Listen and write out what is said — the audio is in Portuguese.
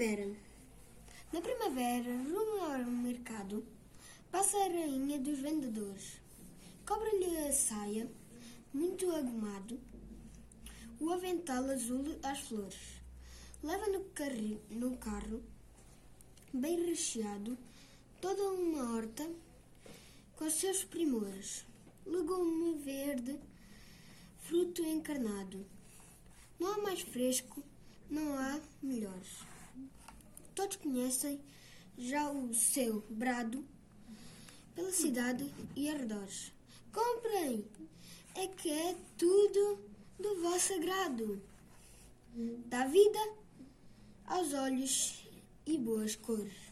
Primavera. Na primavera, rumo ao mercado, passa a rainha dos vendedores. Cobra-lhe a saia, muito agumado, o avental azul às flores. Leva no, no carro, bem recheado, toda uma horta com seus primores. Legume verde, fruto encarnado. Não há mais fresco, não há melhores. Todos conhecem já o seu brado pela cidade e arredores. Comprem! É que é tudo do vosso agrado. Dá vida aos olhos e boas cores.